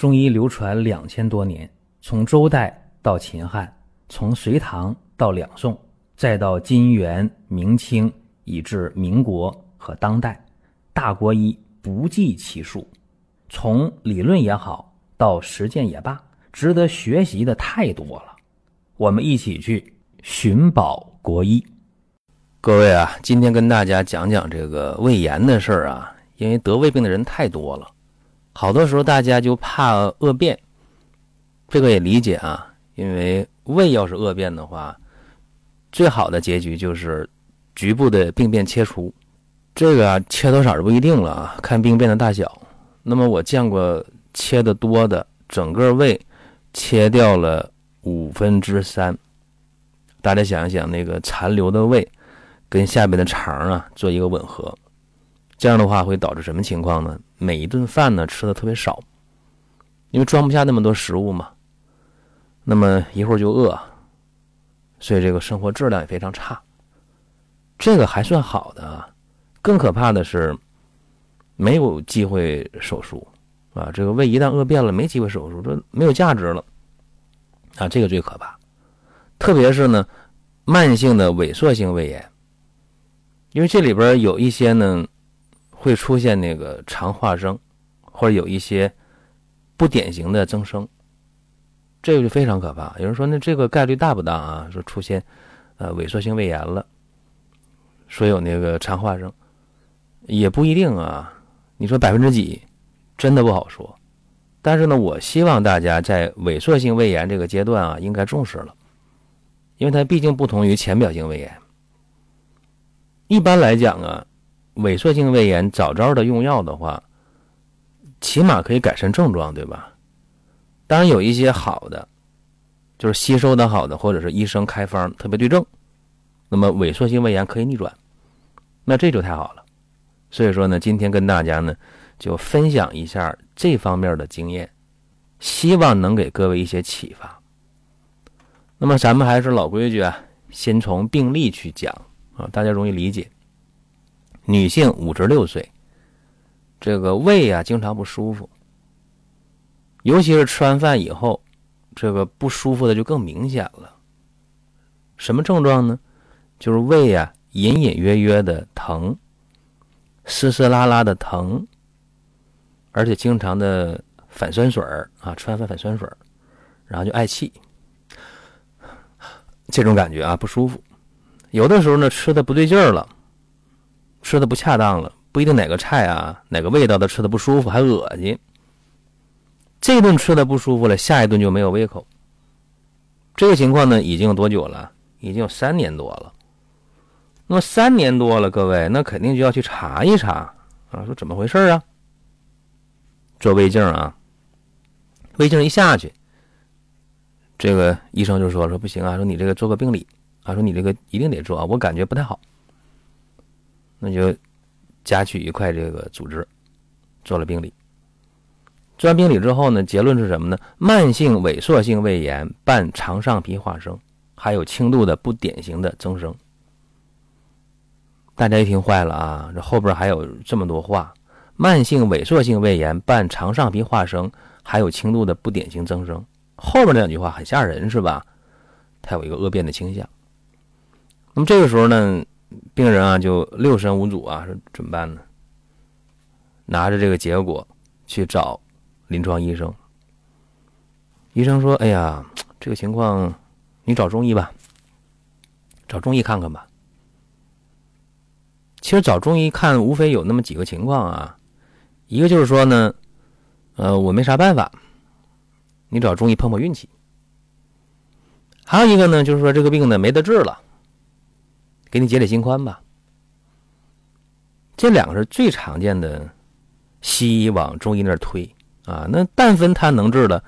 中医流传两千多年，从周代到秦汉，从隋唐到两宋，再到金元明清，以至民国和当代，大国医不计其数。从理论也好，到实践也罢，值得学习的太多了。我们一起去寻宝国医。各位啊，今天跟大家讲讲这个胃炎的事儿啊，因为得胃病的人太多了。好多时候大家就怕恶变，这个也理解啊。因为胃要是恶变的话，最好的结局就是局部的病变切除。这个啊，切多少是不一定了啊，看病变的大小。那么我见过切的多的，整个胃切掉了五分之三。大家想一想，那个残留的胃跟下边的肠啊做一个吻合。这样的话会导致什么情况呢？每一顿饭呢吃的特别少，因为装不下那么多食物嘛。那么一会儿就饿，所以这个生活质量也非常差。这个还算好的，更可怕的是没有机会手术啊！这个胃一旦饿变了，没机会手术，这没有价值了啊！这个最可怕，特别是呢慢性的萎缩性胃炎，因为这里边有一些呢。会出现那个肠化生，或者有一些不典型的增生，这个就非常可怕。有人说，那这个概率大不大啊？说出现呃萎缩性胃炎了，说有那个肠化生，也不一定啊。你说百分之几，真的不好说。但是呢，我希望大家在萎缩性胃炎这个阶段啊，应该重视了，因为它毕竟不同于浅表性胃炎。一般来讲啊。萎缩性胃炎早早的用药的话，起码可以改善症状，对吧？当然有一些好的，就是吸收的好的，或者是医生开方特别对症，那么萎缩性胃炎可以逆转，那这就太好了。所以说呢，今天跟大家呢就分享一下这方面的经验，希望能给各位一些启发。那么咱们还是老规矩啊，先从病例去讲啊，大家容易理解。女性五十六岁，这个胃啊经常不舒服，尤其是吃完饭以后，这个不舒服的就更明显了。什么症状呢？就是胃啊隐隐约约的疼，丝丝拉拉的疼，而且经常的反酸水啊，吃完饭反酸水然后就嗳气，这种感觉啊不舒服。有的时候呢吃的不对劲儿了。吃的不恰当了，不一定哪个菜啊，哪个味道的吃的不舒服，还恶心。这顿吃的不舒服了，下一顿就没有胃口。这个情况呢，已经有多久了？已经有三年多了。那么三年多了，各位，那肯定就要去查一查啊，说怎么回事啊？做胃镜啊，胃镜一下去，这个医生就说说不行啊，说你这个做个病理啊，说你这个一定得做啊，我感觉不太好。那就夹取一块这个组织，做了病理。做完病理之后呢，结论是什么呢？慢性萎缩性胃炎伴肠上皮化生，还有轻度的不典型的增生。大家一听坏了啊！这后边还有这么多话：慢性萎缩性胃炎伴肠上皮化生，还有轻度的不典型增生。后边两句话很吓人，是吧？它有一个恶变的倾向。那么这个时候呢？病人啊，就六神无主啊，说怎么办呢？拿着这个结果去找临床医生。医生说：“哎呀，这个情况你找中医吧，找中医看看吧。”其实找中医看，无非有那么几个情况啊。一个就是说呢，呃，我没啥办法，你找中医碰碰运气。还有一个呢，就是说这个病呢没得治了。给你解解心宽吧。这两个是最常见的，西医往中医那儿推啊。那但凡他能治的，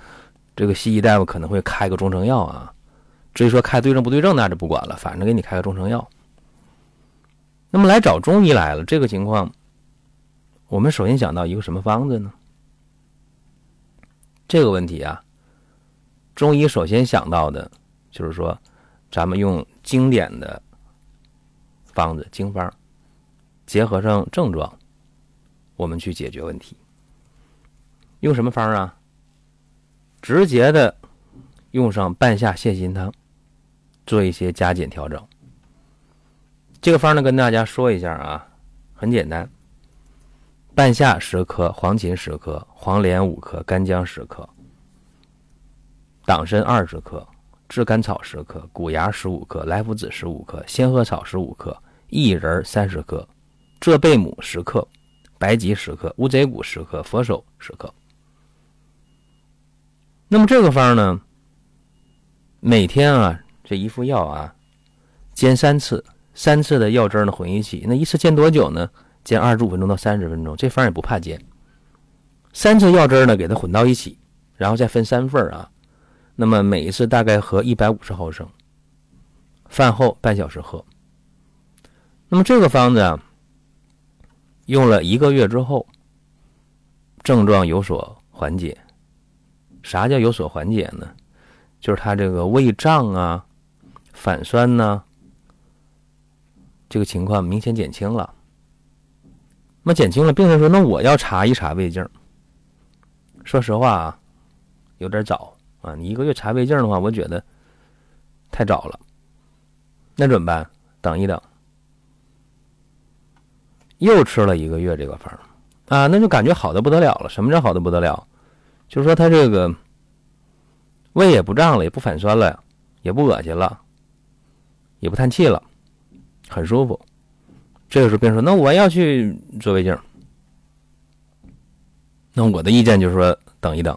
这个西医大夫可能会开个中成药啊。至于说开对症不对症，那就不管了，反正给你开个中成药。那么来找中医来了，这个情况，我们首先想到一个什么方子呢？这个问题啊，中医首先想到的就是说，咱们用经典的。方子经方，结合上症状，我们去解决问题。用什么方啊？直接的用上半夏泻心汤，做一些加减调整。这个方呢，跟大家说一下啊，很简单：半夏十克，黄芩十克，黄连五克，干姜十克，党参二十克，炙甘草十克，谷芽十五克，莱菔子十五克，仙鹤草十五克，薏仁三十克，浙贝母十克，白及十克，乌贼骨十克，佛手十克。那么这个方呢，每天啊，这一副药啊，煎三次，三次的药汁呢混一起。那一次煎多久呢？煎二十五分钟到三十分钟。这方也不怕煎，三次药汁呢给它混到一起，然后再分三份啊。那么每一次大概喝一百五十毫升，饭后半小时喝。那么这个方子啊，用了一个月之后，症状有所缓解。啥叫有所缓解呢？就是他这个胃胀啊、反酸呢，这个情况明显减轻了。那么减轻了，病人说：“那我要查一查胃镜。”说实话啊，有点早啊。你一个月查胃镜的话，我觉得太早了。那怎么办？等一等。又吃了一个月这个方啊，那就感觉好的不得了了。什么叫好的不得了？就是说，他这个胃也不胀了，也不反酸了，也不恶心了，也不叹气了，很舒服。这个时候，病人说：“那我要去做胃镜。”那我的意见就是说，等一等。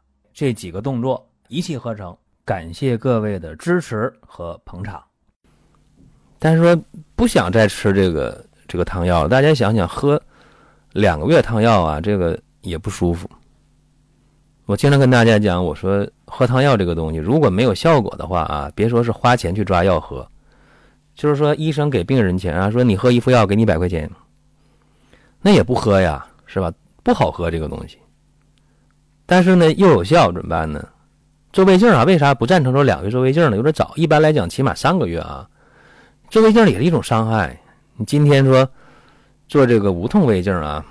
这几个动作一气呵成。感谢各位的支持和捧场。但是说不想再吃这个这个汤药了，大家想想，喝两个月汤药啊，这个也不舒服。我经常跟大家讲，我说喝汤药这个东西，如果没有效果的话啊，别说是花钱去抓药喝，就是说医生给病人钱啊，说你喝一副药给你百块钱，那也不喝呀，是吧？不好喝这个东西，但是呢又有效，怎么办呢？做胃镜啊，为啥不赞成说两个月做胃镜呢？有点早，一般来讲起码三个月啊。做胃镜也是一种伤害，你今天说做这个无痛胃镜啊，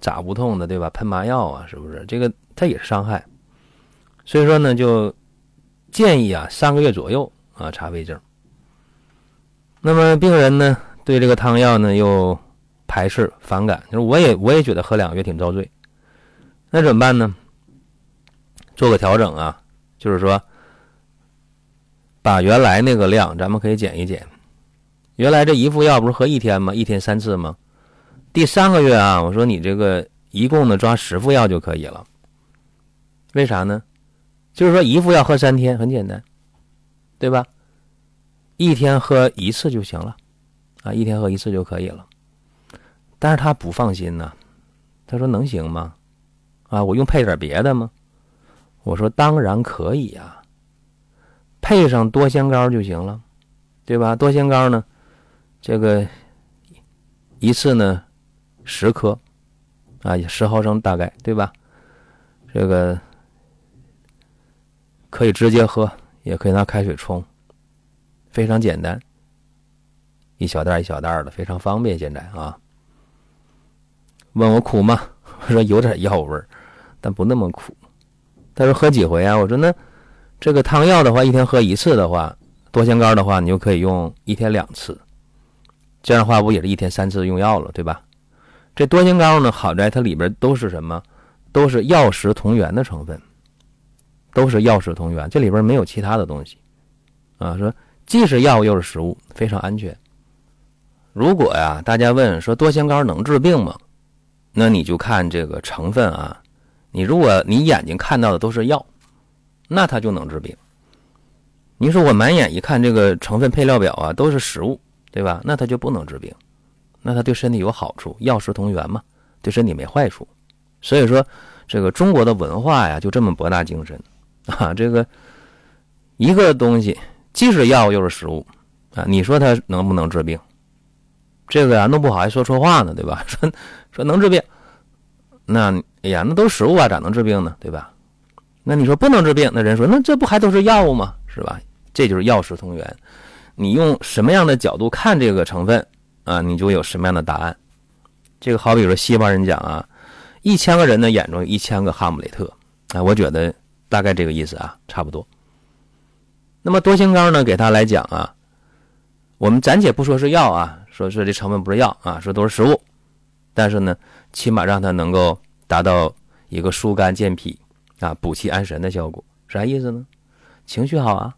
咋无痛的，对吧？喷麻药啊，是不是？这个。它也是伤害，所以说呢，就建议啊，三个月左右啊查胃镜。那么病人呢，对这个汤药呢又排斥反感，就是我也我也觉得喝两个月挺遭罪，那怎么办呢？做个调整啊，就是说把原来那个量咱们可以减一减。原来这一副药不是喝一天吗？一天三次吗？第三个月啊，我说你这个一共呢抓十副药就可以了。为啥呢？就是说一副药喝三天，很简单，对吧？一天喝一次就行了，啊，一天喝一次就可以了。但是他不放心呐，他说能行吗？啊，我用配点别的吗？我说当然可以呀，配上多香膏就行了，对吧？多香膏呢，这个一次呢十颗，啊，十毫升大概，对吧？这个。可以直接喝，也可以拿开水冲，非常简单，一小袋一小袋的，非常方便。现在啊，问我苦吗？我说有点药味儿，但不那么苦。他说喝几回啊？我说那这个汤药的话，一天喝一次的话，多香膏的话，你就可以用一天两次，这样的话不也是一天三次用药了，对吧？这多香膏呢，好在它里边都是什么？都是药食同源的成分。都是药食同源，这里边没有其他的东西，啊，说既是药又是食物，非常安全。如果呀，大家问说多香膏能治病吗？那你就看这个成分啊，你如果你眼睛看到的都是药，那它就能治病。你说我满眼一看这个成分配料表啊都是食物，对吧？那它就不能治病，那它对身体有好处，药食同源嘛，对身体没坏处。所以说。这个中国的文化呀，就这么博大精深 啊！这个一个东西既是药又是食物啊，你说它能不能治病？这个呀，弄不好还说错话呢，对吧？说说能治病，那哎呀，那都是食物啊，咋能治病呢？对吧？那你说不能治病，那人说那这不还都是药物吗？是吧？这就是药食同源。你用什么样的角度看这个成分啊，你就有什么样的答案。这个好比说西方人讲啊。一千个人的眼中一千个哈姆雷特，啊，我觉得大概这个意思啊，差不多。那么多星膏呢，给他来讲啊，我们暂且不说是药啊，说说这成分不是药啊，说都是食物，但是呢，起码让他能够达到一个疏肝健脾啊、补气安神的效果，啥意思呢？情绪好啊，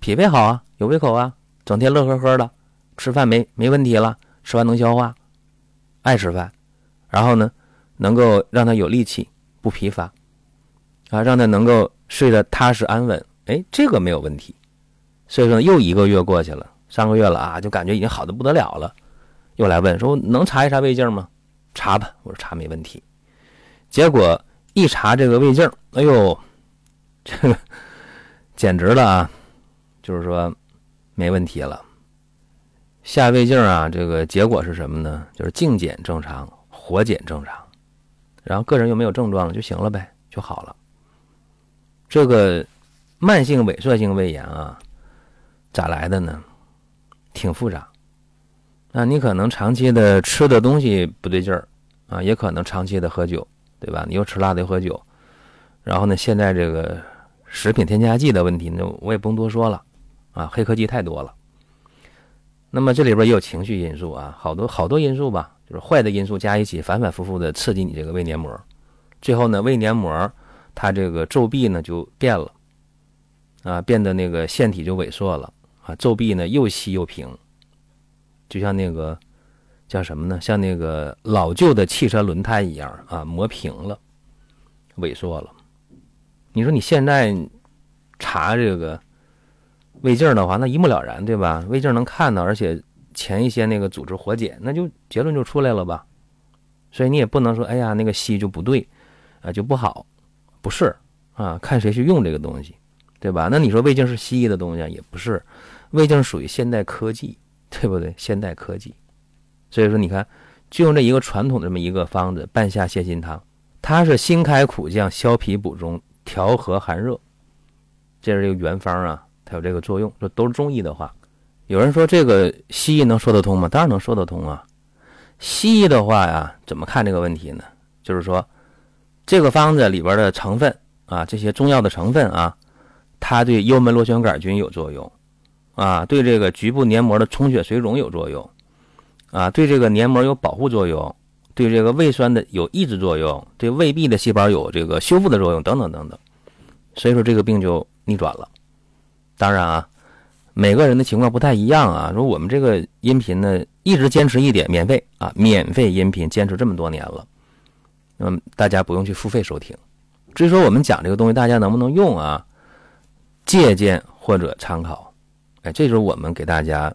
脾胃好啊，有胃口啊，整天乐呵呵的，吃饭没没问题了，吃完能消化，爱吃饭，然后呢？能够让他有力气，不疲乏，啊，让他能够睡得踏实安稳，哎，这个没有问题。所以说又一个月过去了，上个月了啊，就感觉已经好的不得了了，又来问说能查一查胃镜吗？查吧，我说查没问题。结果一查这个胃镜，哎呦，这个简直了啊，就是说没问题了。下胃镜啊，这个结果是什么呢？就是镜检正常，活检正常。然后个人又没有症状了就行了呗，就好了。这个慢性萎缩性胃炎啊，咋来的呢？挺复杂。那你可能长期的吃的东西不对劲儿啊，也可能长期的喝酒，对吧？你又吃辣的又喝酒，然后呢，现在这个食品添加剂的问题，呢我也不用多说了啊，黑科技太多了。那么这里边也有情绪因素啊，好多好多因素吧。就是坏的因素加一起，反反复复的刺激你这个胃黏膜，最后呢，胃黏膜它这个皱壁呢就变了，啊，变得那个腺体就萎缩了，啊，皱壁呢又细又平，就像那个叫什么呢？像那个老旧的汽车轮胎一样啊，磨平了，萎缩了。你说你现在查这个胃镜的话，那一目了然，对吧？胃镜能看到，而且。前一些那个组织活检，那就结论就出来了吧，所以你也不能说，哎呀，那个西医就不对，啊就不好，不是啊，看谁去用这个东西，对吧？那你说胃镜是西医的东西，也不是，胃镜属于现代科技，对不对？现代科技，所以说你看，就用这一个传统这么一个方子，半夏泻心汤，它是辛开苦降，消脾补中，调和寒热，这是这个原方啊，它有这个作用。这都是中医的话。有人说这个西医能说得通吗？当然能说得通啊。西医的话呀，怎么看这个问题呢？就是说，这个方子里边的成分啊，这些中药的成分啊，它对幽门螺旋杆菌有作用，啊，对这个局部黏膜的充血水肿有作用，啊，对这个黏膜有保护作用，对这个胃酸的有抑制作用，对胃壁的细胞有这个修复的作用，等等等等。所以说这个病就逆转了。当然啊。每个人的情况不太一样啊。说我们这个音频呢，一直坚持一点，免费啊，免费音频坚持这么多年了，那么大家不用去付费收听。至于说我们讲这个东西，大家能不能用啊？借鉴或者参考，哎，这就是我们给大家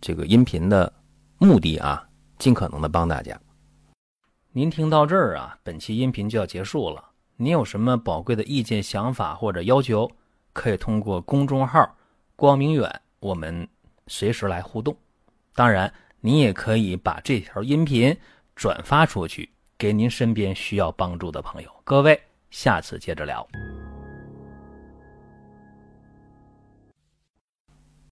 这个音频的目的啊，尽可能的帮大家。您听到这儿啊，本期音频就要结束了。您有什么宝贵的意见、想法或者要求，可以通过公众号。光明远，我们随时来互动。当然，您也可以把这条音频转发出去，给您身边需要帮助的朋友。各位，下次接着聊。